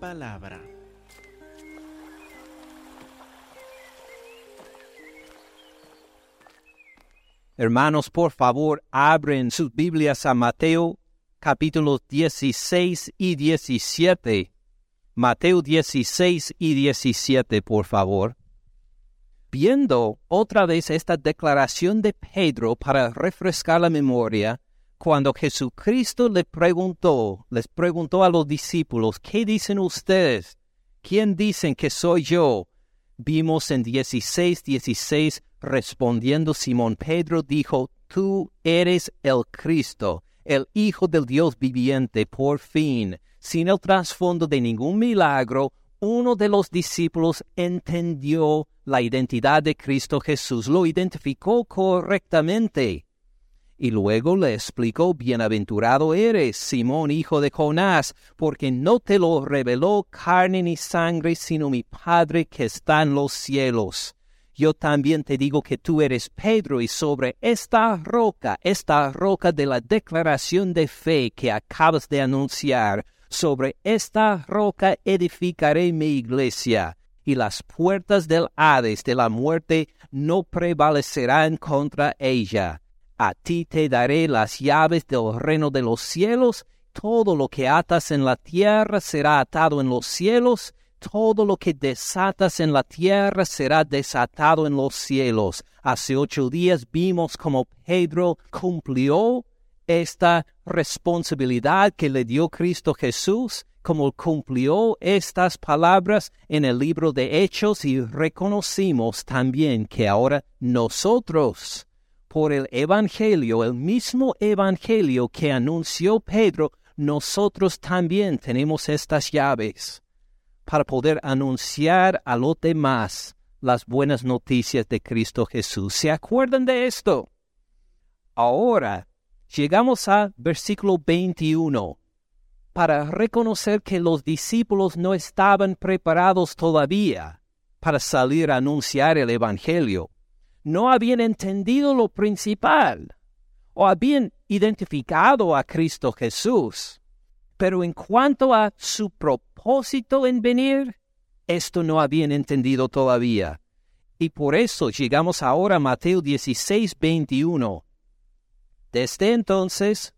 palabra. Hermanos, por favor, abren sus Biblias a Mateo capítulos 16 y 17. Mateo 16 y 17, por favor. Viendo otra vez esta declaración de Pedro para refrescar la memoria, cuando Jesucristo le preguntó, les preguntó a los discípulos, ¿qué dicen ustedes? ¿Quién dicen que soy yo? Vimos en 16, 16, respondiendo Simón Pedro dijo, Tú eres el Cristo, el Hijo del Dios viviente, por fin. Sin el trasfondo de ningún milagro, uno de los discípulos entendió la identidad de Cristo Jesús, lo identificó correctamente. Y luego le explicó, Bienaventurado eres, Simón, hijo de Jonás, porque no te lo reveló carne ni sangre, sino mi Padre que está en los cielos. Yo también te digo que tú eres Pedro, y sobre esta roca, esta roca de la declaración de fe que acabas de anunciar, sobre esta roca edificaré mi iglesia, y las puertas del Hades de la muerte no prevalecerán contra ella a ti te daré las llaves del reino de los cielos, todo lo que atas en la tierra será atado en los cielos, todo lo que desatas en la tierra será desatado en los cielos. Hace ocho días vimos cómo Pedro cumplió esta responsabilidad que le dio Cristo Jesús, como cumplió estas palabras en el libro de Hechos y reconocimos también que ahora nosotros por el Evangelio, el mismo Evangelio que anunció Pedro, nosotros también tenemos estas llaves para poder anunciar a los demás las buenas noticias de Cristo Jesús. ¿Se acuerdan de esto? Ahora llegamos al versículo 21 para reconocer que los discípulos no estaban preparados todavía para salir a anunciar el Evangelio no habían entendido lo principal o habían identificado a Cristo Jesús. Pero en cuanto a su propósito en venir, esto no habían entendido todavía. Y por eso llegamos ahora a Mateo 16, 21. Desde entonces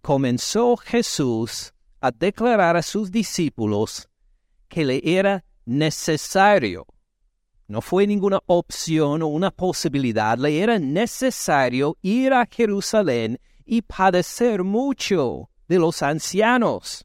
comenzó Jesús a declarar a sus discípulos que le era necesario no fue ninguna opción o una posibilidad, le era necesario ir a Jerusalén y padecer mucho de los ancianos,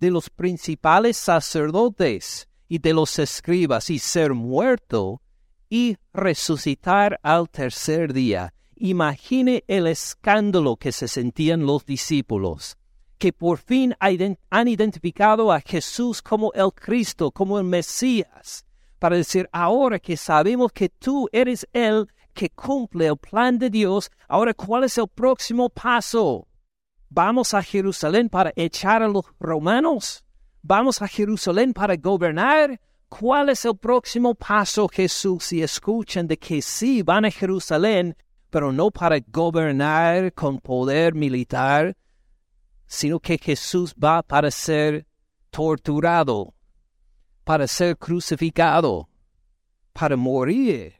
de los principales sacerdotes y de los escribas y ser muerto y resucitar al tercer día. Imagine el escándalo que se sentían los discípulos, que por fin han identificado a Jesús como el Cristo, como el Mesías, para decir, ahora que sabemos que tú eres el que cumple el plan de Dios, ahora cuál es el próximo paso? ¿Vamos a Jerusalén para echar a los romanos? ¿Vamos a Jerusalén para gobernar? ¿Cuál es el próximo paso, Jesús? Si escuchan de que sí van a Jerusalén, pero no para gobernar con poder militar, sino que Jesús va para ser torturado, para ser crucificado, para morir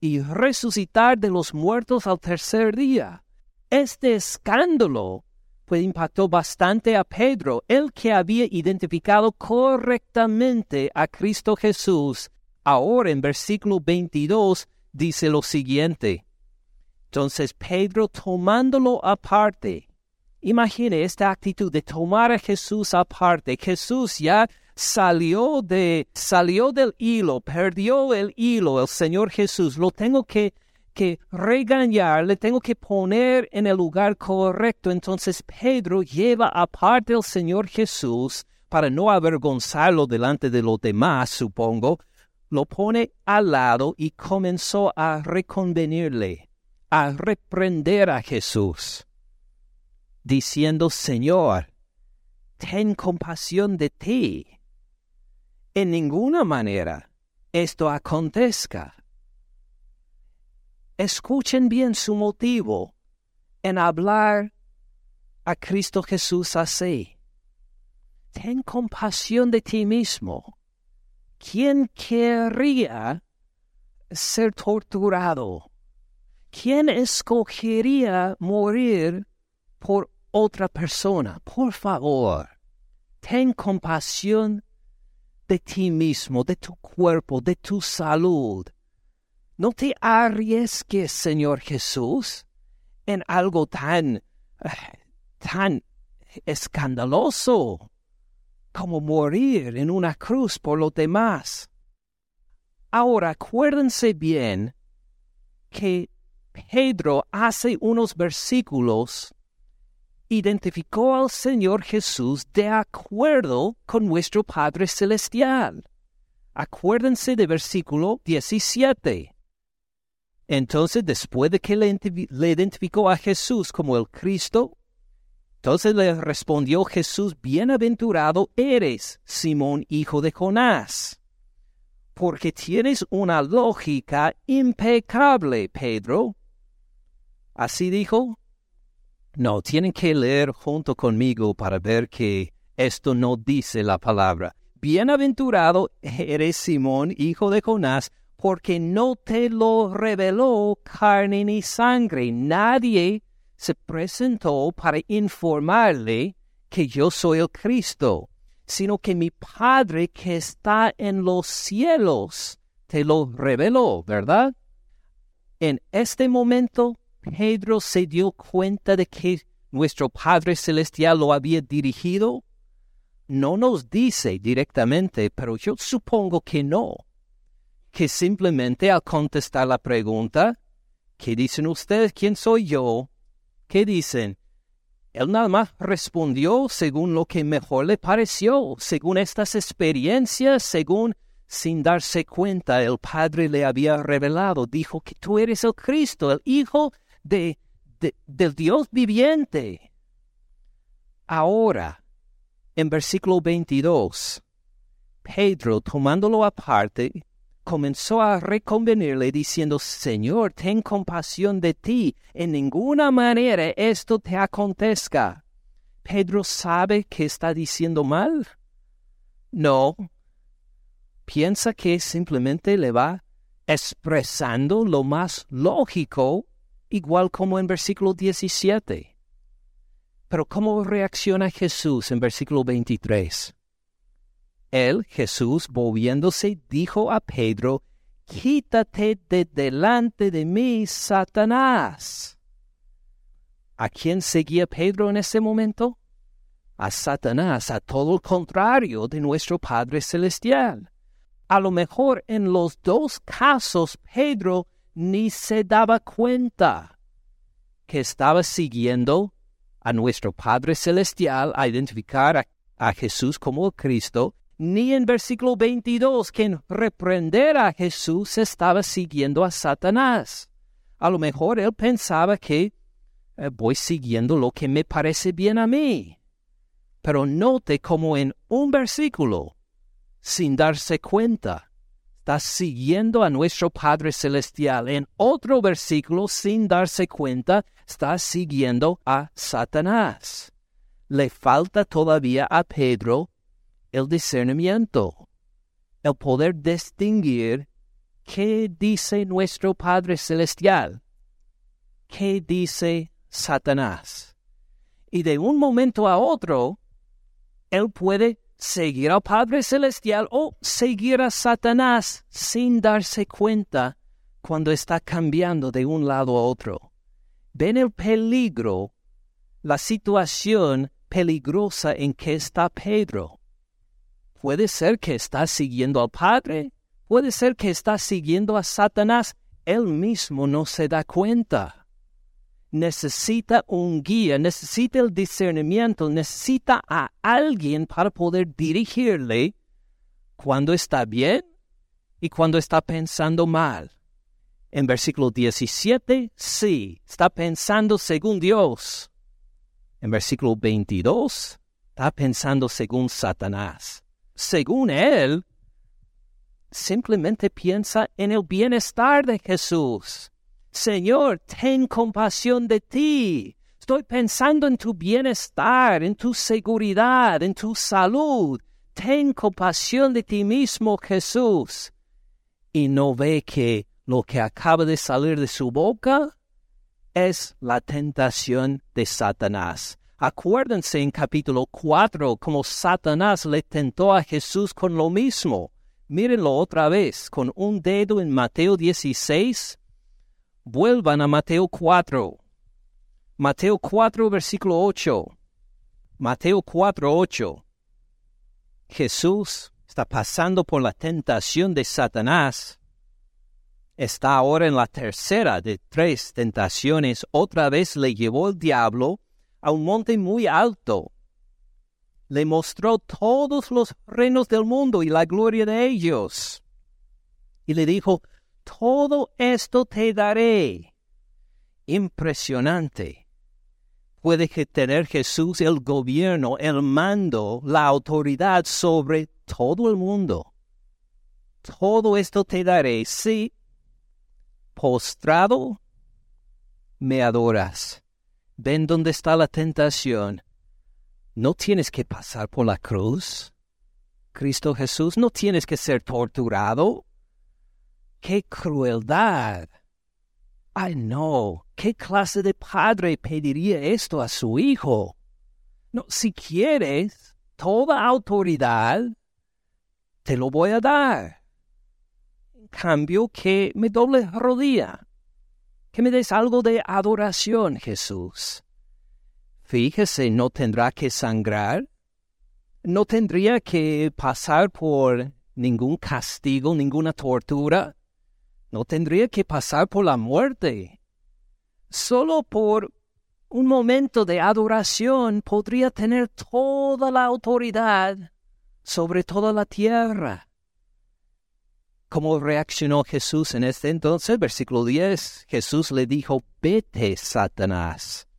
y resucitar de los muertos al tercer día. Este escándalo pues impactó bastante a Pedro, el que había identificado correctamente a Cristo Jesús. Ahora en versículo 22 dice lo siguiente. Entonces Pedro tomándolo aparte, imagine esta actitud de tomar a Jesús aparte. Jesús ya salió de salió del hilo, perdió el hilo, el Señor Jesús, lo tengo que que regañar, le tengo que poner en el lugar correcto. Entonces Pedro lleva aparte al Señor Jesús para no avergonzarlo delante de los demás, supongo, lo pone al lado y comenzó a reconvenirle, a reprender a Jesús, diciendo, Señor, ten compasión de ti en ninguna manera esto acontezca. Escuchen bien su motivo en hablar a Cristo Jesús así. ten compasión de ti mismo. ¿Quién querría ser torturado? ¿Quién escogería morir por otra persona? Por favor, ten compasión de ti mismo, de tu cuerpo, de tu salud. No te arriesgues, Señor Jesús, en algo tan, eh, tan escandaloso como morir en una cruz por los demás. Ahora acuérdense bien que Pedro hace unos versículos identificó al Señor Jesús de acuerdo con nuestro Padre Celestial. Acuérdense del versículo 17. Entonces, después de que le, identificó a Jesús como el Cristo, entonces le respondió Jesús, Bienaventurado eres, Simón, hijo de Jonás, porque tienes una lógica impecable, Pedro. Así dijo. No, tienen que leer junto conmigo para ver que esto no dice la palabra. Bienaventurado eres Simón, hijo de Jonás, porque no te lo reveló carne ni sangre. Nadie se presentó para informarle que yo soy el Cristo, sino que mi Padre que está en los cielos te lo reveló, ¿verdad? En este momento, Pedro se dio cuenta de que nuestro Padre Celestial lo había dirigido. No nos dice directamente, pero yo supongo que no que simplemente al contestar la pregunta, ¿qué dicen ustedes? ¿Quién soy yo? ¿Qué dicen? Él nada más respondió según lo que mejor le pareció, según estas experiencias, según sin darse cuenta el Padre le había revelado, dijo que tú eres el Cristo, el Hijo de, de, del Dios viviente. Ahora, en versículo 22, Pedro, tomándolo aparte, comenzó a reconvenirle diciendo, Señor, ten compasión de ti, en ninguna manera esto te acontezca. ¿Pedro sabe que está diciendo mal? No. Piensa que simplemente le va expresando lo más lógico, igual como en versículo 17. Pero ¿cómo reacciona Jesús en versículo 23? Él, Jesús, volviéndose, dijo a Pedro, Quítate de delante de mí, Satanás. ¿A quién seguía Pedro en ese momento? A Satanás, a todo el contrario de nuestro Padre Celestial. A lo mejor en los dos casos Pedro ni se daba cuenta que estaba siguiendo a nuestro Padre Celestial a identificar a, Jesús como Cristo ni en versículo 22 quien reprender a Jesús estaba siguiendo a Satanás. A lo mejor él pensaba que eh, voy siguiendo lo que me parece bien a mí. Pero note como en un versículo, sin darse cuenta, está siguiendo a nuestro Padre Celestial. En otro versículo, sin darse cuenta, está siguiendo a Satanás. Le falta todavía a Pedro el discernimiento, el poder distinguir qué dice nuestro Padre Celestial, qué dice Satanás. Y de un momento a otro, él puede seguir al Padre Celestial o seguir a Satanás sin darse cuenta cuando está cambiando de un lado a otro. Ven el peligro, la situación peligrosa en que está Pedro. Puede ser que está siguiendo al Padre, puede ser que está siguiendo a Satanás, él mismo no se da cuenta. Necesita un guía, necesita el discernimiento, necesita a alguien para poder dirigirle cuando está bien y cuando está pensando mal. En versículo 17, sí, está pensando según Dios. En versículo 22, está pensando según Satanás según él, simplemente piensa en el bienestar de Jesús. Señor, ten compasión de ti. Estoy pensando en tu bienestar, en tu seguridad, en tu salud. Ten compasión de ti mismo, Jesús. Y no ve que lo que acaba de salir de su boca es la tentación de Satanás. Acuérdense en capítulo 4 cómo Satanás le tentó a Jesús con lo mismo. Mírenlo otra vez con un dedo en Mateo 16. Vuelvan a Mateo 4. Mateo 4, versículo 8. Mateo 4, 8. Jesús está pasando por la tentación de Satanás. Está ahora en la tercera de tres tentaciones. Otra vez le llevó el diablo a un monte muy alto. Le mostró todos los reinos del mundo y la gloria de ellos. Y le dijo, todo esto te daré. Impresionante. Puede tener Jesús el gobierno, el mando, la autoridad sobre todo el mundo. Todo esto te daré si, postrado, me adoras. Ven dónde está la tentación. No tienes que pasar por la cruz. Cristo Jesús, no tienes que ser torturado. ¡Qué crueldad! Ay, no, ¿qué clase de padre pediría esto a su hijo? No, si quieres toda autoridad, te lo voy a dar. En cambio, que me doble rodilla que me des algo de adoración, Jesús. Fíjese, no tendrá que sangrar, no tendría que pasar por ningún castigo, ninguna tortura, no tendría que pasar por la muerte. Solo por un momento de adoración podría tener toda la autoridad sobre toda la tierra. ¿Cómo reaccionó Jesús en este entonces? Versículo 10. Jesús le dijo, vete, Satanás.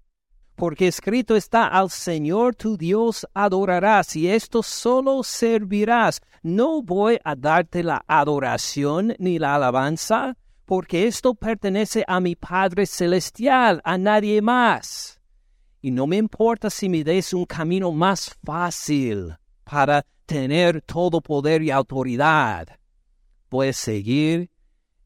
Porque escrito está, al Señor tu Dios adorarás y esto solo servirás. No voy a darte la adoración ni la alabanza, porque esto pertenece a mi Padre Celestial, a nadie más. Y no me importa si me des un camino más fácil para tener todo poder y autoridad puedes seguir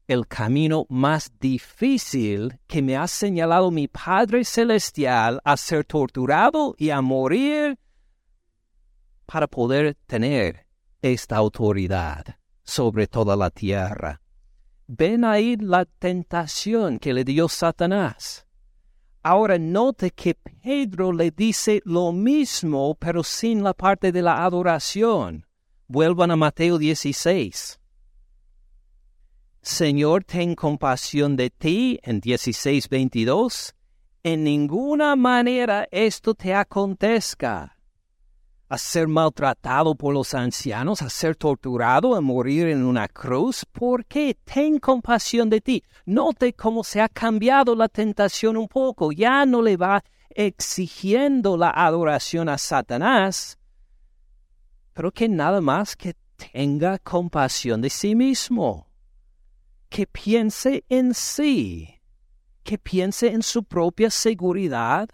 el camino más difícil que me ha señalado mi Padre Celestial a ser torturado y a morir para poder tener esta autoridad sobre toda la tierra. Ven ahí la tentación que le dio Satanás. Ahora note que Pedro le dice lo mismo, pero sin la parte de la adoración. Vuelvan a Mateo 16. Señor, ten compasión de ti, en 16:22, en ninguna manera esto te acontezca. A ser maltratado por los ancianos, a ser torturado, a morir en una cruz, ¿por qué? Ten compasión de ti. Note cómo se ha cambiado la tentación un poco. Ya no le va exigiendo la adoración a Satanás, pero que nada más que tenga compasión de sí mismo que piense en sí, que piense en su propia seguridad,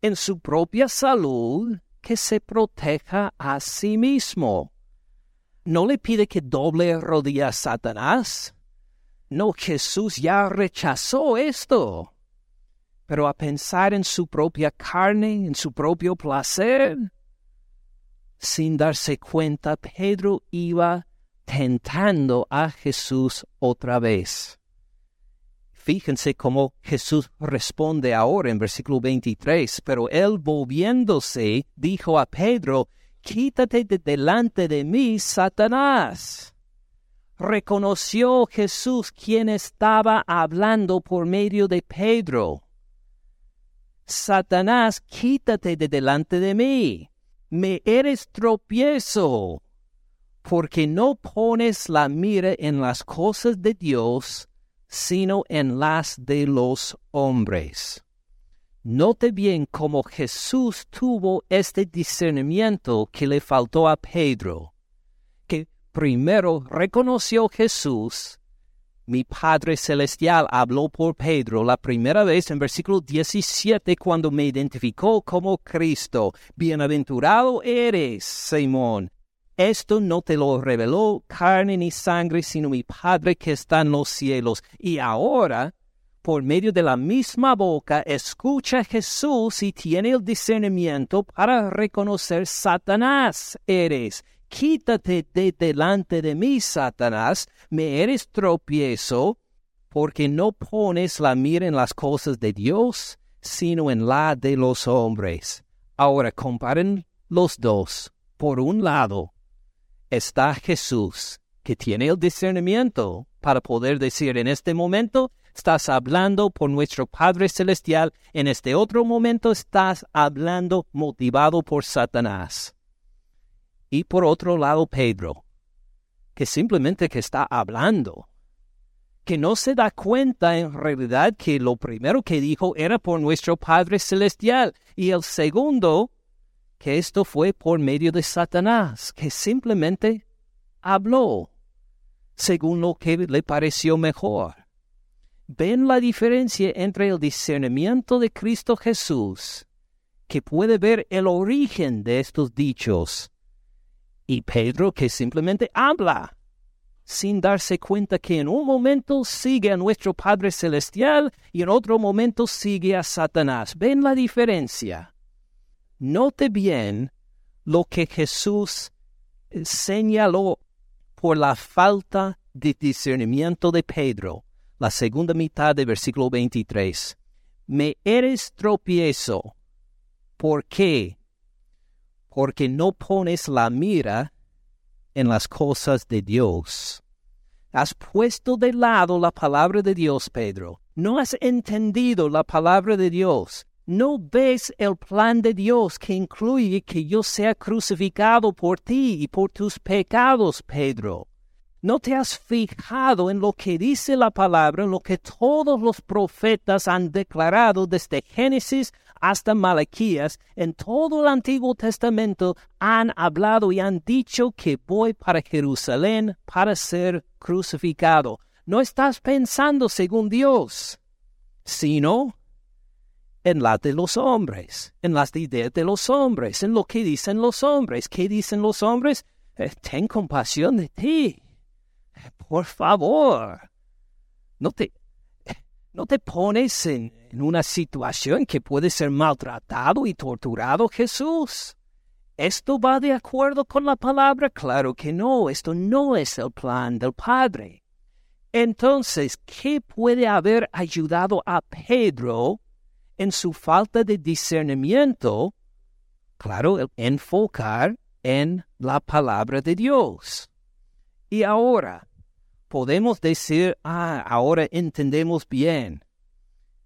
en su propia salud, que se proteja a sí mismo. No le pide que doble rodilla a Satanás. No, Jesús ya rechazó esto. Pero a pensar en su propia carne, en su propio placer, sin darse cuenta, Pedro iba tentando a Jesús otra vez. Fíjense cómo Jesús responde ahora en versículo 23, pero él volviéndose dijo a Pedro, quítate de delante de mí, Satanás. Reconoció Jesús quien estaba hablando por medio de Pedro. Satanás, quítate de delante de mí. Me eres tropiezo porque no pones la mira en las cosas de Dios, sino en las de los hombres. Note bien cómo Jesús tuvo este discernimiento que le faltó a Pedro, que primero reconoció Jesús mi Padre Celestial habló por Pedro la primera vez en versículo 17 cuando me identificó como Cristo. Bienaventurado eres, Simón. Esto no te lo reveló carne ni sangre, sino mi Padre que está en los cielos. Y ahora, por medio de la misma boca, escucha Jesús y tiene el discernimiento para reconocer Satanás eres Quítate de delante de mí, Satanás, me eres tropiezo, porque no pones la mira en las cosas de Dios, sino en la de los hombres. Ahora comparen los dos. Por un lado está Jesús, que tiene el discernimiento para poder decir en este momento estás hablando por nuestro Padre Celestial, en este otro momento estás hablando motivado por Satanás. Y por otro lado, Pedro, que simplemente que está hablando, que no se da cuenta en realidad que lo primero que dijo era por nuestro Padre Celestial y el segundo, que esto fue por medio de Satanás, que simplemente habló según lo que le pareció mejor. ¿Ven la diferencia entre el discernimiento de Cristo Jesús, que puede ver el origen de estos dichos, y Pedro que simplemente habla, sin darse cuenta que en un momento sigue a nuestro Padre Celestial y en otro momento sigue a Satanás. ¿Ven la diferencia? Note bien lo que Jesús señaló por la falta de discernimiento de Pedro, la segunda mitad del versículo 23. Me eres tropiezo. ¿Por qué? porque no pones la mira en las cosas de Dios. Has puesto de lado la palabra de Dios, Pedro. No has entendido la palabra de Dios. No ves el plan de Dios que incluye que yo sea crucificado por ti y por tus pecados, Pedro. No te has fijado en lo que dice la palabra, en lo que todos los profetas han declarado desde Génesis hasta Malaquías, en todo el Antiguo Testamento han hablado y han dicho que voy para Jerusalén para ser crucificado. No estás pensando según Dios, sino en la de los hombres, en las ideas de los hombres, en lo que dicen los hombres. ¿Qué dicen los hombres? Eh, ten compasión de ti. Por favor. No te, no te pones en, una situación que puede ser maltratado y torturado, Jesús. ¿Esto va de acuerdo con la palabra? Claro que no, esto no es el plan del Padre. Entonces, ¿qué puede haber ayudado a Pedro en su falta de discernimiento? Claro, enfocar en la palabra de Dios. Y ahora, podemos decir, ah, ahora entendemos bien.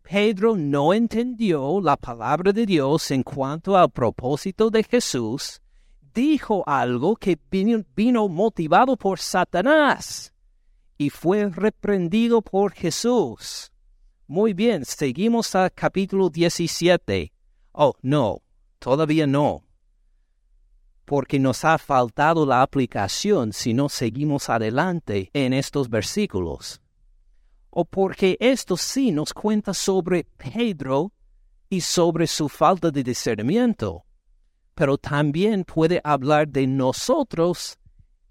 Pedro no entendió la palabra de Dios en cuanto al propósito de Jesús, dijo algo que vino, motivado por Satanás y fue reprendido por Jesús. Muy bien, seguimos al capítulo 17. Oh, no, todavía no porque nos ha faltado la aplicación si no seguimos adelante en estos versículos. O porque esto sí nos cuenta sobre Pedro y sobre su falta de discernimiento, pero también puede hablar de nosotros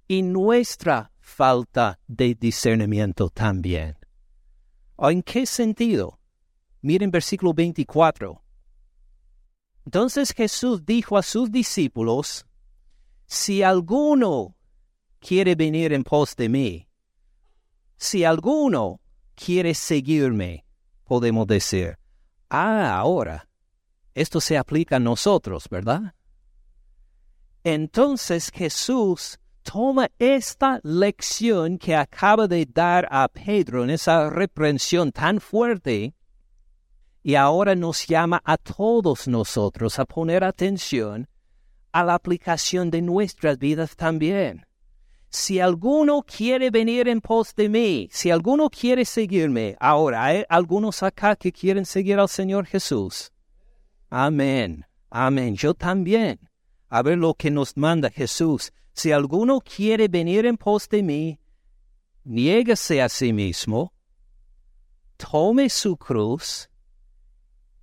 y nuestra falta de discernimiento también. ¿En qué sentido? Miren versículo 24. Entonces Jesús dijo a sus discípulos, si alguno quiere venir en pos de mí, si alguno quiere seguirme, podemos decir, ah, ahora, esto se aplica a nosotros, ¿verdad? Entonces Jesús toma esta lección que acaba de dar a Pedro en esa reprensión tan fuerte y ahora nos llama a todos nosotros a poner atención a la aplicación de nuestras vidas también. Si alguno quiere venir en pos de mí, si alguno quiere seguirme, ahora hay algunos acá que quieren seguir al Señor Jesús. Amén, amén, yo también. A ver lo que nos manda Jesús. Si alguno quiere venir en pos de mí, niéguese a sí mismo, tome su cruz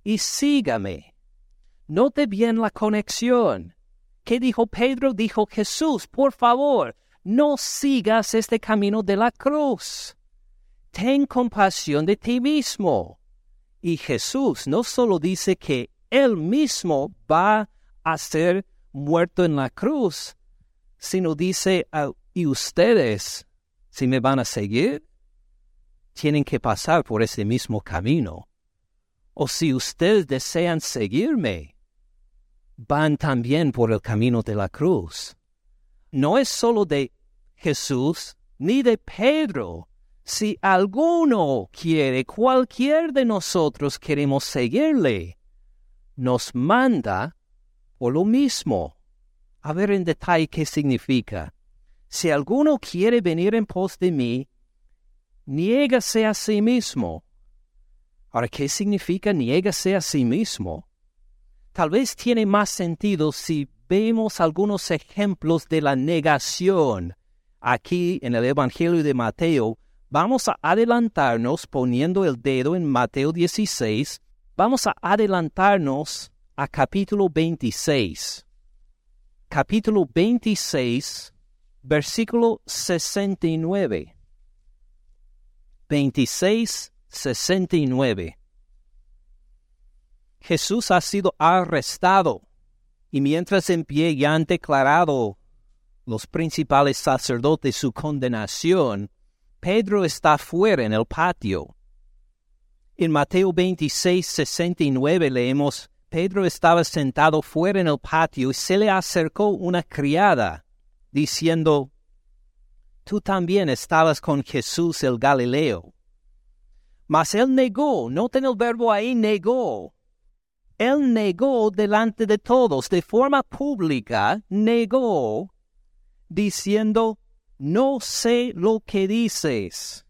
y sígame. Note bien la conexión. ¿Qué dijo Pedro? Dijo Jesús, por favor, no sigas este camino de la cruz. Ten compasión de ti mismo. Y Jesús no solo dice que Él mismo va a ser muerto en la cruz, sino dice, y ustedes, si me van a seguir, tienen que pasar por ese mismo camino. O si ustedes desean seguirme, van también por el camino de la cruz. No es solo de Jesús ni de Pedro. Si alguno quiere, cualquier de nosotros queremos seguirle, nos manda por lo mismo. A ver en detalle qué significa. Si alguno quiere venir en pos de mí, niégase a sí mismo. Ahora, ¿qué significa niégase a sí mismo? Tal vez tiene más sentido si vemos algunos ejemplos de la negación. Aquí en el Evangelio de Mateo, vamos a adelantarnos poniendo el dedo en Mateo 16, vamos a adelantarnos a capítulo 26. Capítulo 26, versículo 69. 26, 69. Jesús ha sido arrestado y mientras en pie ya han declarado los principales sacerdotes su condenación, Pedro está fuera en el patio. En Mateo 26, 69 leemos, Pedro estaba sentado fuera en el patio y se le acercó una criada, diciendo, Tú también estabas con Jesús el Galileo. Mas él negó, noten el verbo ahí, negó, él negó delante de todos, de forma pública, negó, diciendo, no sé lo que dices.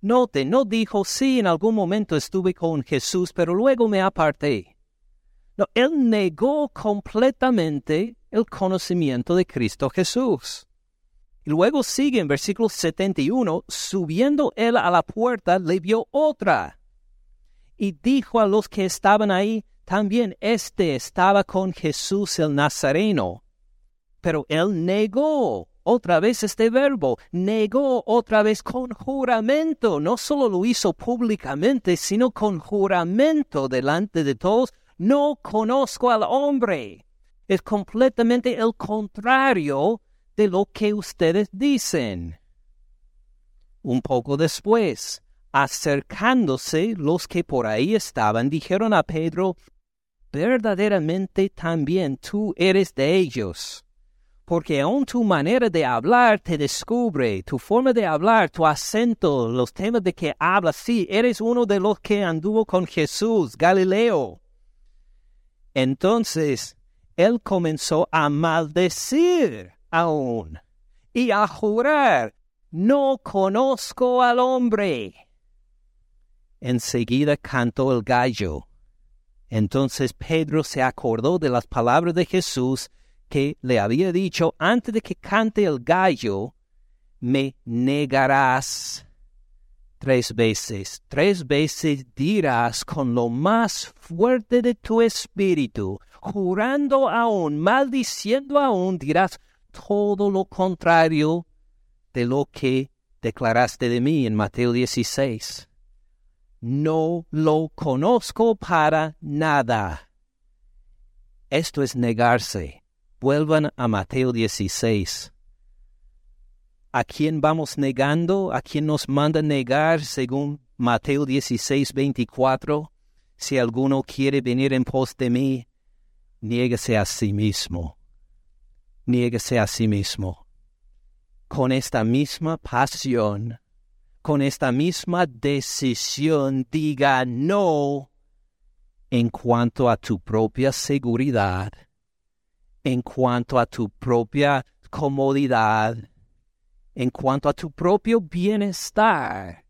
Note, no dijo, sí, en algún momento estuve con Jesús, pero luego me aparté. No, él negó completamente el conocimiento de Cristo Jesús. Y luego sigue en versículo 71, subiendo él a la puerta, le vio otra y dijo a los que estaban ahí, también éste estaba con Jesús el Nazareno. Pero él negó otra vez este verbo, negó otra vez con juramento, no solo lo hizo públicamente, sino con juramento delante de todos, no conozco al hombre. Es completamente el contrario de lo que ustedes dicen. Un poco después, Acercándose los que por ahí estaban, dijeron a Pedro, verdaderamente también tú eres de ellos, porque aun tu manera de hablar te descubre, tu forma de hablar, tu acento, los temas de que hablas, sí, eres uno de los que anduvo con Jesús, Galileo. Entonces, él comenzó a maldecir aún y a jurar, no conozco al hombre. Enseguida cantó el gallo. Entonces Pedro se acordó de las palabras de Jesús que le había dicho antes de que cante el gallo, me negarás tres veces, tres veces dirás con lo más fuerte de tu espíritu, jurando aún, maldiciendo aún, dirás todo lo contrario de lo que declaraste de mí en Mateo 16 no lo conozco para nada. Esto es negarse. Vuelvan a Mateo 16. ¿A quién vamos negando? ¿A quién nos manda negar según Mateo 16, 24? Si alguno quiere venir en pos de mí, niégase a sí mismo. Niégase a sí mismo. Con esta misma pasión con esta misma decisión diga no en cuanto a tu propia seguridad, en cuanto a tu propia comodidad, en cuanto a tu propio bienestar.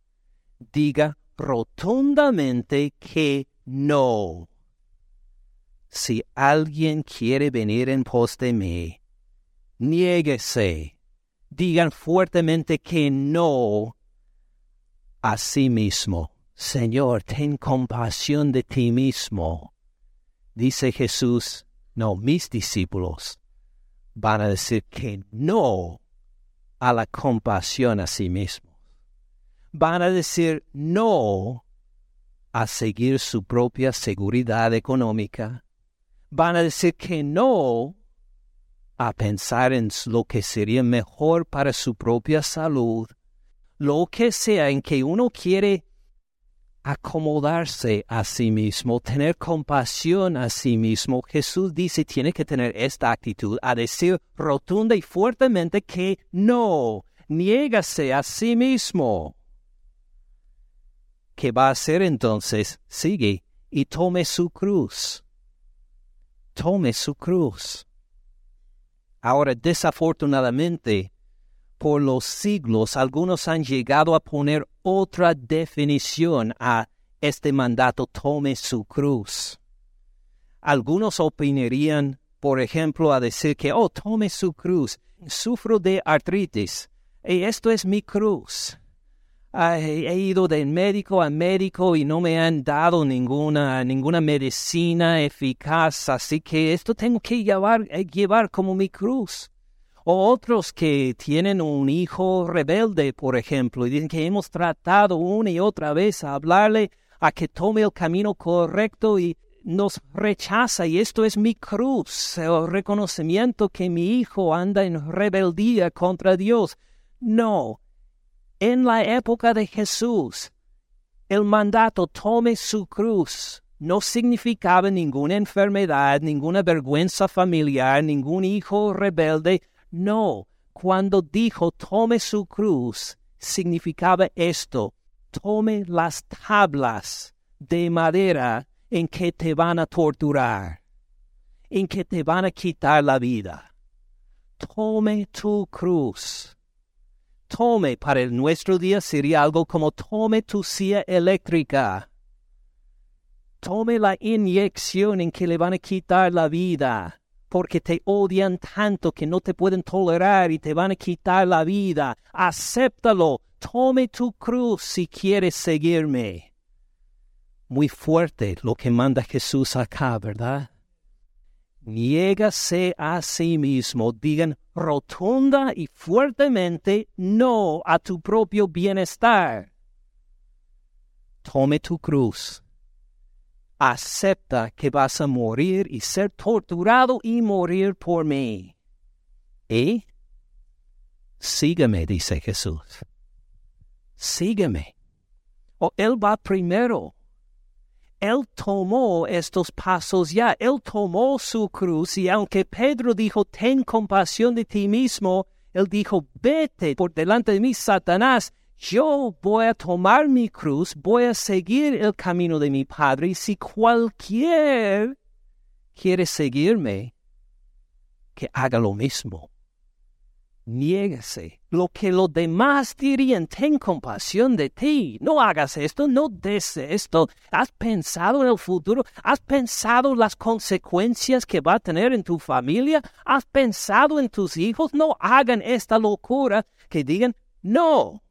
Diga rotundamente que no. Si alguien quiere venir en pos de mí, niéguese digan fuertemente que no a sí mismo. Señor, ten compasión de ti mismo. Dice Jesús, no, mis discípulos van a decir que no a la compasión a sí mismos. Van a decir no a seguir su propia seguridad económica. Van a decir que no a pensar en lo que sería mejor para su propia salud, lo que sea en que uno quiere acomodarse a sí mismo, tener compasión a sí mismo, Jesús dice tiene que tener esta actitud, a decir rotunda y fuertemente que no, niégase a sí mismo. ¿Qué va a hacer entonces? Sigue y tome su cruz. Tome su cruz. Ahora, desafortunadamente, por los siglos algunos han llegado a poner otra definición a este mandato, tome su cruz. Algunos opinarían, por ejemplo, a decir que, oh, tome su cruz, sufro de artritis, y esto es mi cruz he ido de médico a médico y no me han dado ninguna, ninguna medicina eficaz, así que esto tengo que llevar, eh, llevar como mi cruz. O otros que tienen un hijo rebelde, por ejemplo, y dicen que hemos tratado una y otra vez a hablarle a que tome el camino correcto y nos rechaza y esto es mi cruz, el reconocimiento que mi hijo anda en rebeldía contra Dios. No, en la época de Jesús, el mandato tome su cruz no significaba ninguna enfermedad, ninguna vergüenza familiar, ningún hijo rebelde. No, cuando dijo tome su cruz, significaba esto, tome las tablas de madera en que te van a torturar, en que te van a quitar la vida. Tome tu cruz tome para el nuestro día sería algo como tome tu silla eléctrica. Tome la inyección en que le van a quitar la vida, porque te odian tanto que no te pueden tolerar y te van a quitar la vida. Acéptalo. Tome tu cruz si quieres seguirme. Muy fuerte lo que manda Jesús acá, ¿verdad? niégase a sí mismo, digan rotunda y fuertemente no a tu propio bienestar. Tome tu cruz. Acepta que vas a morir y ser torturado y morir por mí. Y sígueme, dice Jesús. Sígueme. O Él va primero. Él tomó estos pasos ya, Él tomó su cruz y aunque Pedro dijo, ten compasión de ti mismo, Él dijo, vete por delante de mí, Satanás, yo voy a tomar mi cruz, voy a seguir el camino de mi Padre y si cualquier quiere seguirme, que haga lo mismo niégase. Lo que los demás dirían, ten compasión de ti. No hagas esto, no des esto. ¿Has pensado en el futuro? ¿Has pensado las consecuencias que va a tener en tu familia? ¿Has pensado en tus hijos? No hagan esta locura que digan, no.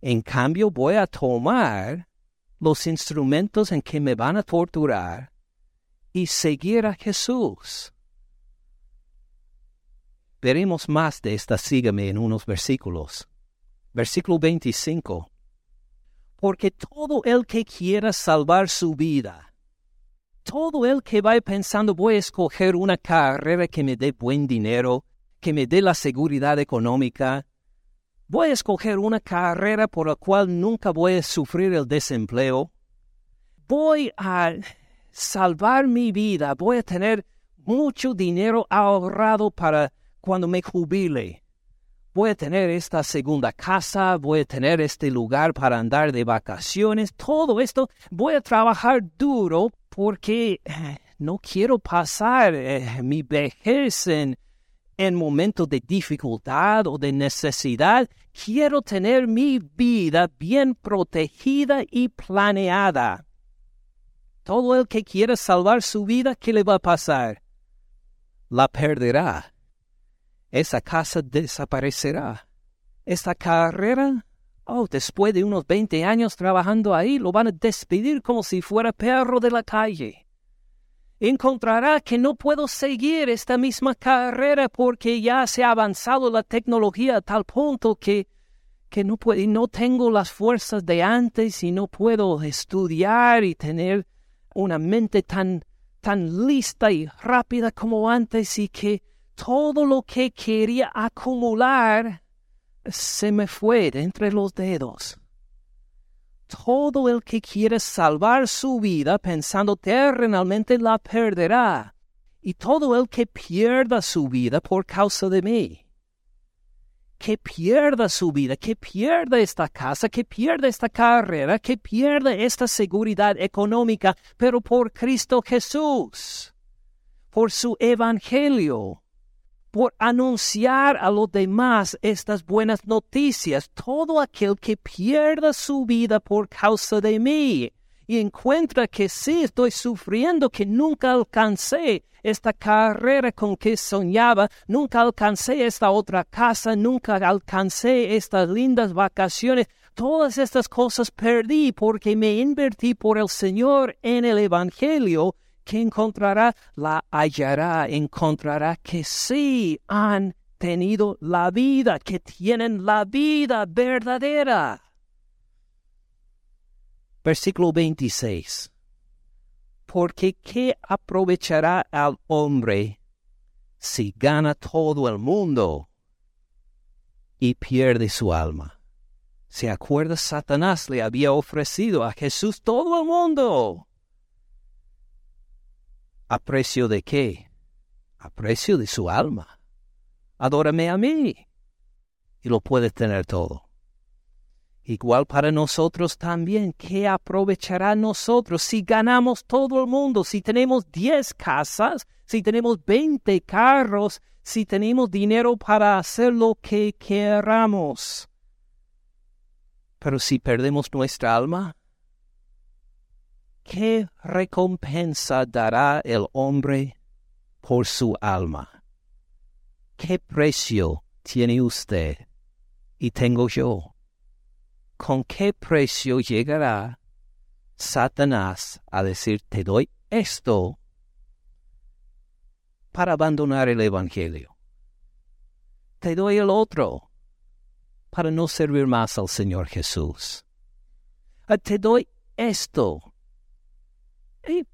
En cambio, voy a tomar los instrumentos en que me van a torturar y seguir a Jesús. Veremos más de esta sígame en unos versículos. Versículo 25. Porque todo el que quiera salvar su vida, todo el que vaya pensando voy a escoger una carrera que me dé buen dinero, que me dé la seguridad económica, voy a escoger una carrera por la cual nunca voy a sufrir el desempleo, voy a salvar mi vida, voy a tener mucho dinero ahorrado para cuando me jubile. Voy a tener esta segunda casa, voy a tener este lugar para andar de vacaciones, todo esto. Voy a trabajar duro porque eh, no quiero pasar eh, mi vejez en, en momentos de dificultad o de necesidad. Quiero tener mi vida bien protegida y planeada. Todo el que quiera salvar su vida, ¿qué le va a pasar? La perderá esa casa desaparecerá. Esta carrera, oh, después de unos 20 años trabajando ahí, lo van a despedir como si fuera perro de la calle. Encontrará que no puedo seguir esta misma carrera porque ya se ha avanzado la tecnología a tal punto que, que no, puedo, no tengo las fuerzas de antes y no puedo estudiar y tener una mente tan, tan lista y rápida como antes y que todo lo que quería acumular se me fue de entre los dedos. Todo el que quiere salvar su vida pensando terrenalmente la perderá, y todo el que pierda su vida por causa de mí. Que pierda su vida, que pierda esta casa, que pierda esta carrera, que pierda esta seguridad económica, pero por Cristo Jesús, por su evangelio por anunciar a los demás estas buenas noticias, todo aquel que pierda su vida por causa de mí y encuentra que sí estoy sufriendo, que nunca alcancé esta carrera con que soñaba, nunca alcancé esta otra casa, nunca alcancé estas lindas vacaciones, todas estas cosas perdí porque me invertí por el Señor en el Evangelio que encontrará, la hallará, encontrará que sí han tenido la vida, que tienen la vida verdadera. Versículo 26. Porque ¿qué aprovechará al hombre si gana todo el mundo y pierde su alma? ¿Se acuerda? Satanás le había ofrecido a Jesús todo el mundo ¿A precio de qué? A precio de su alma. Adórame a mí. Y lo puedes tener todo. Igual para nosotros también, ¿qué aprovechará nosotros si ganamos todo el mundo? Si tenemos diez casas, si tenemos veinte carros, si tenemos dinero para hacer lo que queramos. Pero si perdemos nuestra alma, ¿qué recompensa dará el hombre por su alma? ¿Qué precio tiene usted y tengo yo? ¿Con qué precio llegará Satanás a decir, te doy esto para abandonar el Evangelio? Te doy el otro para no servir más al Señor Jesús. Ah, te doy esto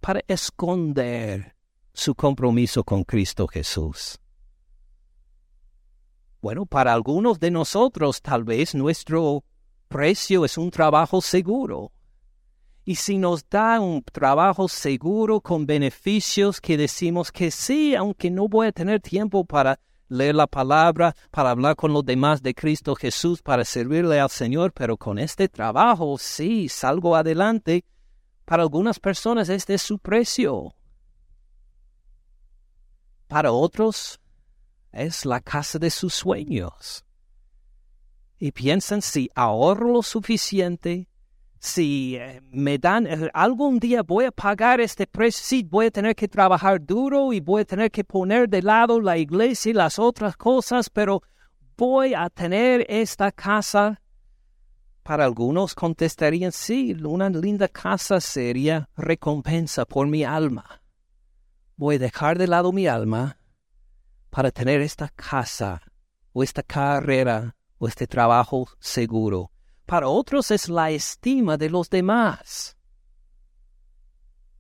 para esconder su compromiso con Cristo Jesús. Bueno, para algunos de nosotros tal vez nuestro precio es un trabajo seguro. Y si nos da un trabajo seguro con beneficios que decimos que sí, aunque no voy a tener tiempo para leer la palabra, para hablar con los demás de Cristo Jesús, para servirle al Señor, pero con este trabajo sí salgo adelante, para algunas personas este es su precio. Para otros es la casa de sus sueños. Y piensan si ahorro lo suficiente, si eh, me dan, eh, algún día voy a pagar este precio, sí, voy a tener que trabajar duro y voy a tener que poner de lado la iglesia y las otras cosas, pero voy a tener esta casa para algunos contestarían, sí, una linda casa sería recompensa por mi alma. Voy a dejar de lado mi alma para tener esta casa o esta carrera o este trabajo seguro. Para otros es la estima de los demás.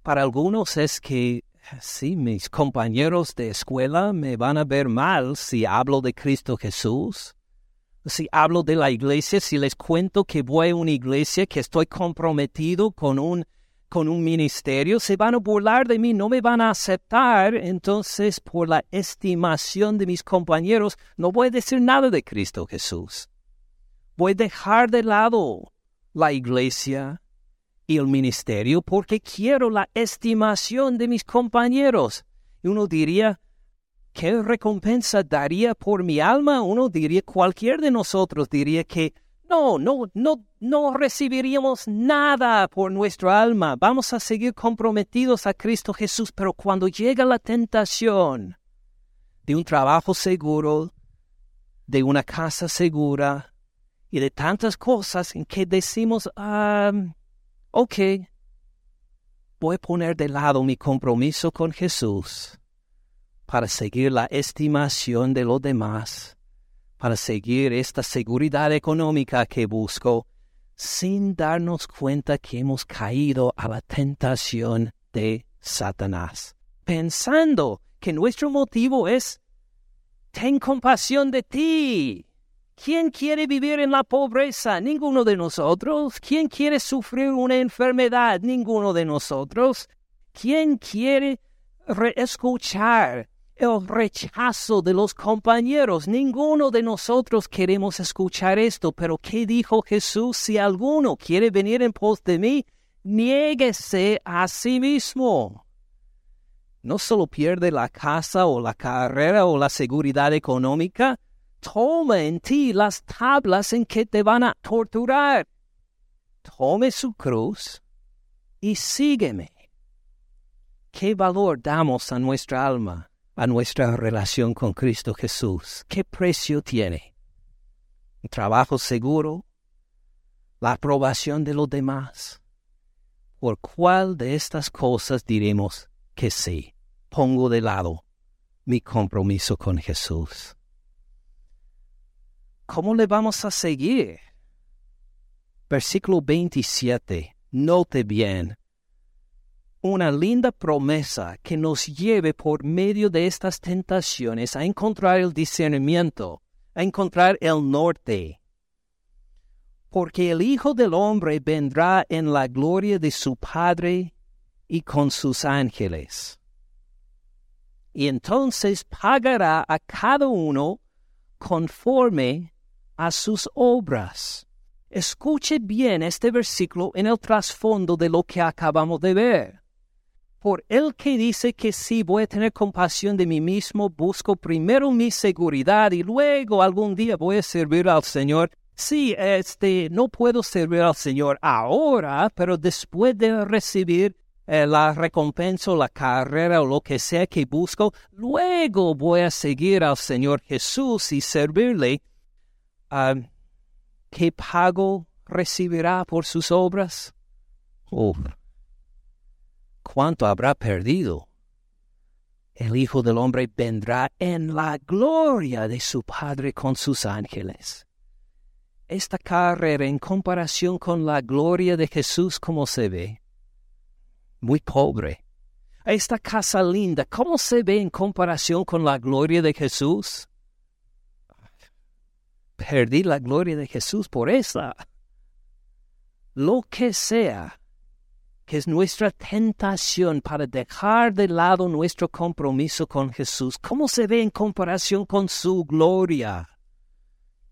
Para algunos es que, sí, mis compañeros de escuela me van a ver mal si hablo de Cristo Jesús si hablo de la iglesia, si les cuento que voy a una iglesia, que estoy comprometido con un, con un ministerio, se van a burlar de mí, no me van a aceptar. Entonces, por la estimación de mis compañeros, no voy a decir nada de Cristo Jesús. Voy a dejar de lado la iglesia y el ministerio porque quiero la estimación de mis compañeros. Y uno diría, ¿qué recompensa daría por mi alma? Uno diría, cualquier de nosotros diría que no, no, no, no recibiríamos nada por nuestra alma. Vamos a seguir comprometidos a Cristo Jesús, pero cuando llega la tentación de un trabajo seguro, de una casa segura y de tantas cosas en que decimos, ah, ok, voy a poner de lado mi compromiso con Jesús para seguir la estimación de los demás, para seguir esta seguridad económica que busco, sin darnos cuenta que hemos caído a la tentación de Satanás, pensando que nuestro motivo es, ten compasión de ti. ¿Quién quiere vivir en la pobreza? Ninguno de nosotros. ¿Quién quiere sufrir una enfermedad? Ninguno de nosotros. ¿Quién quiere escuchar el rechazo de los compañeros. Ninguno de nosotros queremos escuchar esto, pero ¿qué dijo Jesús? Si alguno quiere venir en pos de mí, niéguese a sí mismo. No solo pierde la casa o la carrera o la seguridad económica, toma en ti las tablas en que te van a torturar. Tome su cruz y sígueme. ¿Qué valor damos a nuestra alma? A nuestra relación con Cristo Jesús. ¿Qué precio tiene? ¿Un trabajo seguro? ¿La aprobación de los demás? ¿Por cuál de estas cosas diremos que sí? Pongo de lado mi compromiso con Jesús. ¿Cómo le vamos a seguir? Versículo 27. Note bien una linda promesa que nos lleve por medio de estas tentaciones a encontrar el discernimiento, a encontrar el norte. Porque el Hijo del Hombre vendrá en la gloria de su Padre y con sus ángeles. Y entonces pagará a cada uno conforme a sus obras. Escuche bien este versículo en el trasfondo de lo que acabamos de ver por el que dice que si voy a tener compasión de mí mismo, busco primero mi seguridad y luego algún día voy a servir al Señor. Sí, este, no puedo servir al Señor ahora, pero después de recibir eh, la recompensa o la carrera o lo que sea que busco, luego voy a seguir al Señor Jesús y servirle. Ah, ¿Qué pago recibirá por sus obras? Cuánto habrá perdido. El Hijo del Hombre vendrá en la gloria de su Padre con sus ángeles. Esta carrera en comparación con la gloria de Jesús, ¿cómo se ve? Muy pobre. Esta casa linda, ¿cómo se ve en comparación con la gloria de Jesús? Perdí la gloria de Jesús por esa. Lo que sea que es nuestra tentación para dejar de lado nuestro compromiso con Jesús, ¿cómo se ve en comparación con su gloria?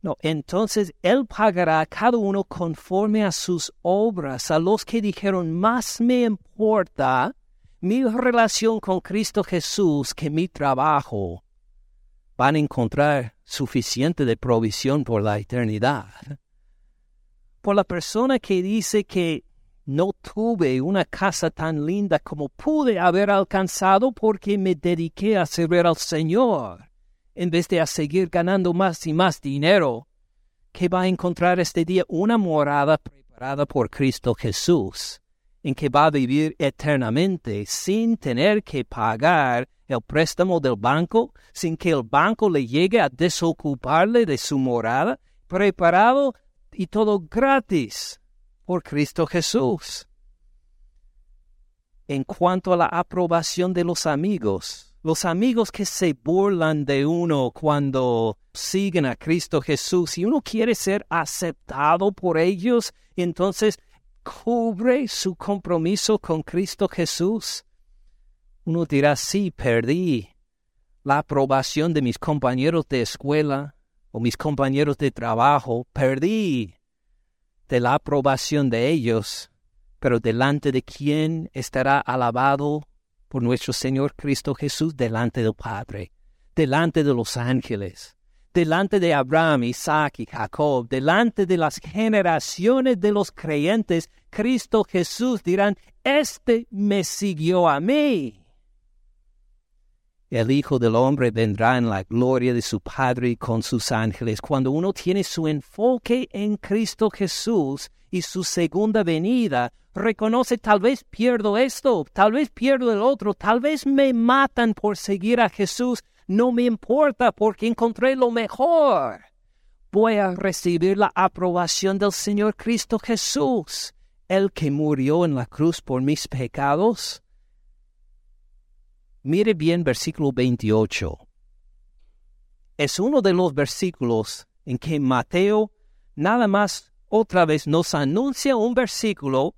No, entonces Él pagará a cada uno conforme a sus obras, a los que dijeron, más me importa mi relación con Cristo Jesús que mi trabajo. Van a encontrar suficiente de provisión por la eternidad. Por la persona que dice que no tuve una casa tan linda como pude haber alcanzado porque me dediqué a servir al Señor, en vez de a seguir ganando más y más dinero, que va a encontrar este día una morada preparada por Cristo Jesús, en que va a vivir eternamente sin tener que pagar el préstamo del banco, sin que el banco le llegue a desocuparle de su morada, preparado y todo gratis por Cristo Jesús. En cuanto a la aprobación de los amigos, los amigos que se burlan de uno cuando siguen a Cristo Jesús y uno quiere ser aceptado por ellos, entonces cubre su compromiso con Cristo Jesús. Uno dirá, sí, perdí la aprobación de mis compañeros de escuela o mis compañeros de trabajo, perdí de la aprobación de ellos, pero delante de quién estará alabado por nuestro Señor Cristo Jesús, delante del Padre, delante de los ángeles, delante de Abraham, Isaac y Jacob, delante de las generaciones de los creyentes, Cristo Jesús dirán, Este me siguió a mí. El Hijo del Hombre vendrá en la gloria de su Padre con sus ángeles. Cuando uno tiene su enfoque en Cristo Jesús y su segunda venida, reconoce tal vez pierdo esto, tal vez pierdo el otro, tal vez me matan por seguir a Jesús, no me importa porque encontré lo mejor. Voy a recibir la aprobación del Señor Cristo Jesús, el que murió en la cruz por mis pecados Mire bien versículo 28. Es uno de los versículos en que Mateo nada más otra vez nos anuncia un versículo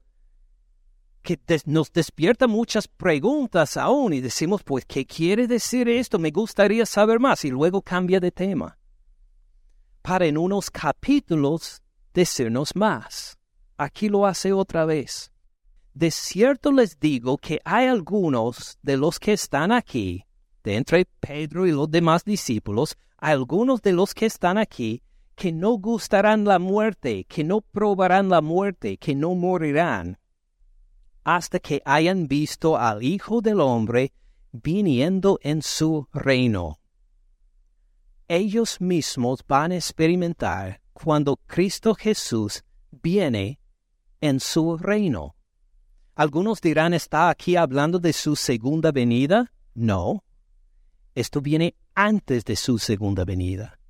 que nos despierta muchas preguntas aún y decimos, pues, ¿qué quiere decir esto? Me gustaría saber más y luego cambia de tema. Para en unos capítulos decirnos más. Aquí lo hace otra vez. De cierto les digo que hay algunos de los que están aquí, de entre Pedro y los demás discípulos, algunos de los que están aquí, que no gustarán la muerte, que no probarán la muerte, que no morirán, hasta que hayan visto al Hijo del Hombre viniendo en su reino. Ellos mismos van a experimentar cuando Cristo Jesús viene en su reino. Algunos dirán, ¿está aquí hablando de su segunda venida? No. Esto viene antes de su segunda venida.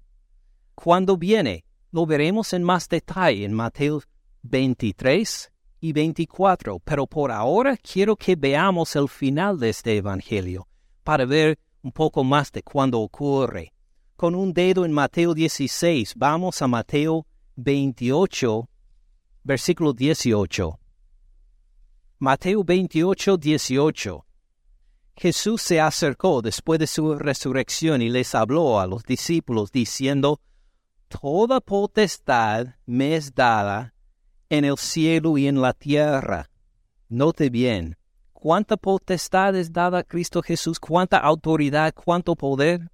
¿Cuándo viene? Lo veremos en más detalle en Mateo 23 y 24, pero por ahora quiero que veamos el final de este Evangelio para ver un poco más de cuándo ocurre. Con un dedo en Mateo 16, vamos a Mateo 28, versículo 18. Mateo 28, 18. Jesús se acercó después de su resurrección y les habló a los discípulos diciendo, Toda potestad me es dada en el cielo y en la tierra. Note bien, ¿cuánta potestad es dada a Cristo Jesús? ¿Cuánta autoridad? ¿Cuánto poder?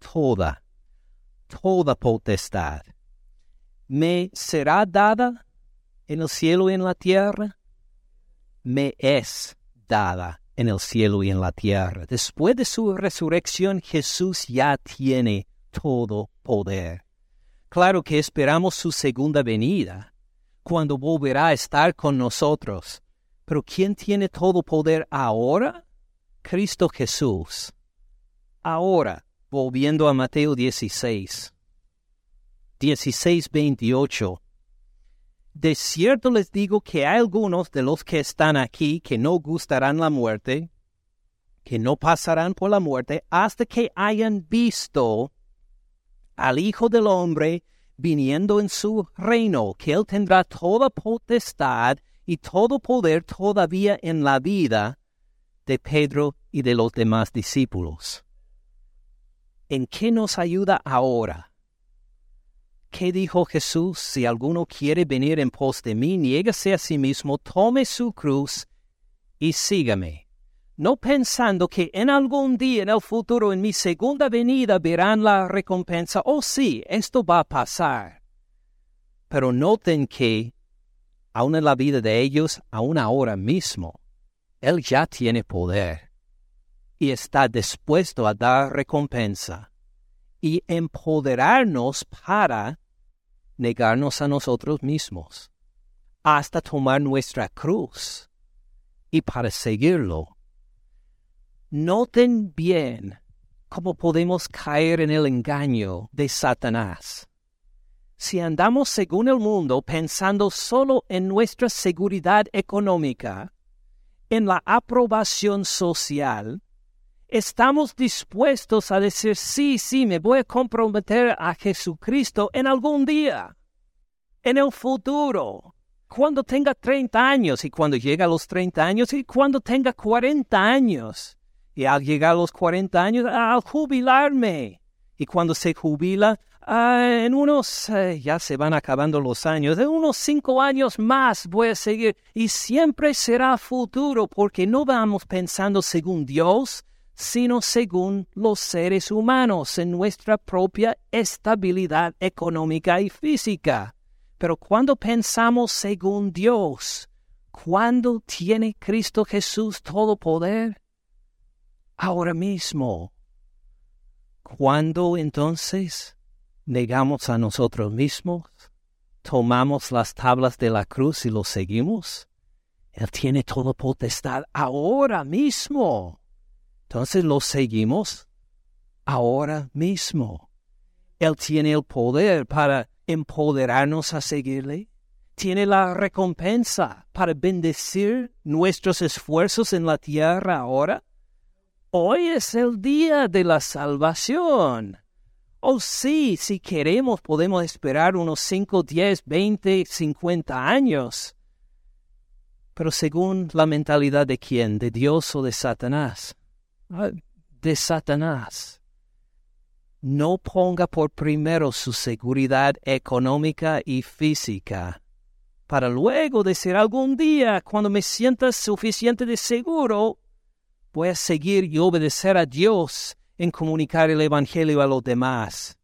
Toda, toda potestad. ¿Me será dada en el cielo y en la tierra? Me es dada en el cielo y en la tierra. Después de su resurrección, Jesús ya tiene todo poder. Claro que esperamos su segunda venida, cuando volverá a estar con nosotros. Pero ¿quién tiene todo poder ahora? Cristo Jesús. Ahora, volviendo a Mateo 16. 16, 28. De cierto les digo que hay algunos de los que están aquí que no gustarán la muerte, que no pasarán por la muerte hasta que hayan visto al Hijo del Hombre viniendo en su reino, que Él tendrá toda potestad y todo poder todavía en la vida de Pedro y de los demás discípulos. ¿En qué nos ayuda ahora? ¿Qué dijo Jesús? Si alguno quiere venir en pos de mí, niégase a sí mismo, tome su cruz y sígame. No pensando que en algún día en el futuro, en mi segunda venida, verán la recompensa. Oh sí, esto va a pasar. Pero noten que, aun en la vida de ellos, aún ahora mismo, Él ya tiene poder y está dispuesto a dar recompensa y empoderarnos para negarnos a nosotros mismos, hasta tomar nuestra cruz y para seguirlo. Noten bien cómo podemos caer en el engaño de Satanás. Si andamos según el mundo pensando solo en nuestra seguridad económica, en la aprobación social, estamos dispuestos a decir, sí, sí, me voy a comprometer a Jesucristo en algún día, en el futuro, cuando tenga 30 años y cuando llegue a los 30 años y cuando tenga 40 años. Y al llegar a los 40 años, al jubilarme. Y cuando se jubila, ah, en unos, eh, ya se van acabando los años, en unos cinco años más voy a seguir. Y siempre será futuro porque no vamos pensando según Dios, sino según los seres humanos en nuestra propia estabilidad económica y física. Pero cuando pensamos según Dios, ¿cuándo tiene Cristo Jesús todo poder? ahora mismo. ¿Cuándo entonces negamos a nosotros mismos? ¿Tomamos las tablas de la cruz y lo seguimos? Él tiene toda potestad ahora mismo. Entonces lo seguimos ahora mismo. Él tiene el poder para empoderarnos a seguirle. Tiene la recompensa para bendecir nuestros esfuerzos en la tierra ahora. Hoy es el día de la salvación. Oh sí, si queremos podemos esperar unos 5, 10, 20, 50 años. Pero según la mentalidad de quién, de Dios o de Satanás. Ah, de Satanás. No ponga por primero su seguridad económica y física, para luego decir algún día, cuando me sienta suficiente de seguro, voy a seguir y obedecer a Dios en comunicar el Evangelio a los demás.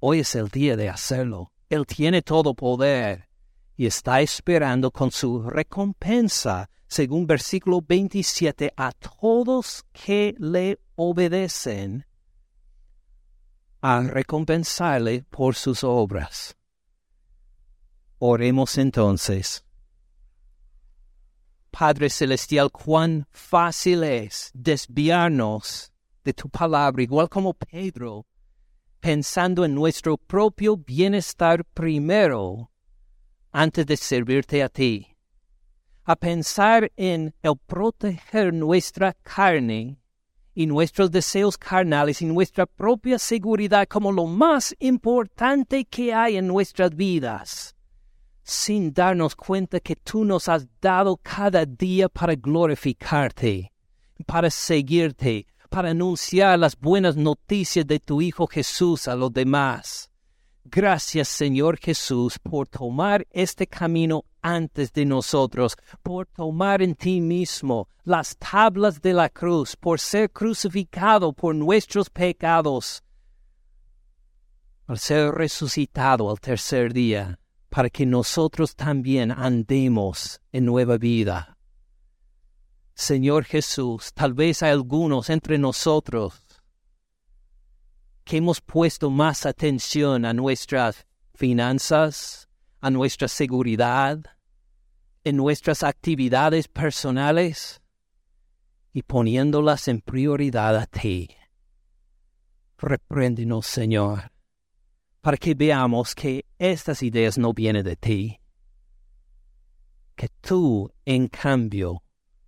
Hoy es el día de hacerlo. Él tiene todo poder y está esperando con su recompensa, según versículo 27, a todos que le obedecen, a recompensarle por sus obras. Oremos entonces. Padre Celestial, cuán fácil es desviarnos de tu palabra, igual como Pedro, pensando en nuestro propio bienestar primero antes de servirte a ti, a pensar en el proteger nuestra carne y nuestros deseos carnales y nuestra propia seguridad como lo más importante que hay en nuestras vidas sin darnos cuenta que tú nos has dado cada día para glorificarte, para seguirte, para anunciar las buenas noticias de tu Hijo Jesús a los demás. Gracias Señor Jesús por tomar este camino antes de nosotros, por tomar en ti mismo las tablas de la cruz, por ser crucificado por nuestros pecados, al ser resucitado al tercer día para que nosotros también andemos en nueva vida. Señor Jesús, tal vez hay algunos entre nosotros que hemos puesto más atención a nuestras finanzas, a nuestra seguridad, en nuestras actividades personales y poniéndolas en prioridad a ti. Repréndenos, Señor para que veamos que estas ideas no vienen de ti, que tú, en cambio,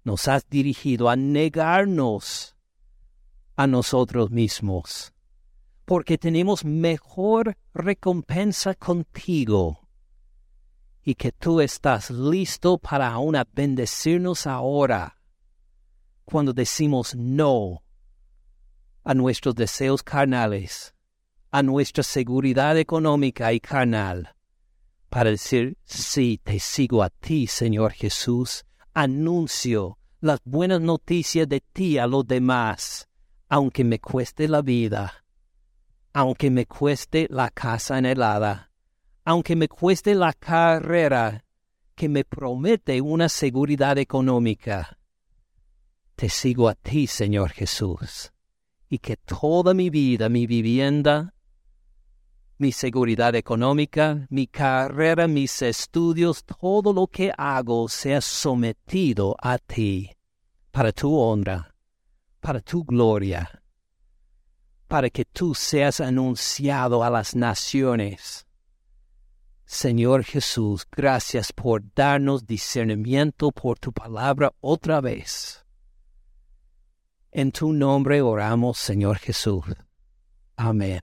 nos has dirigido a negarnos a nosotros mismos, porque tenemos mejor recompensa contigo y que tú estás listo para aún bendecirnos ahora cuando decimos no a nuestros deseos carnales a nuestra seguridad económica y carnal, para decir, sí, te sigo a ti, Señor Jesús, anuncio las buenas noticias de ti a los demás, aunque me cueste la vida, aunque me cueste la casa anhelada, aunque me cueste la carrera que me promete una seguridad económica. Te sigo a ti, Señor Jesús, y que toda mi vida, mi vivienda, mi seguridad económica, mi carrera, mis estudios, todo lo que hago sea sometido a ti, para tu honra, para tu gloria, para que tú seas anunciado a las naciones. Señor Jesús, gracias por darnos discernimiento por tu palabra otra vez. En tu nombre oramos, Señor Jesús. Amén.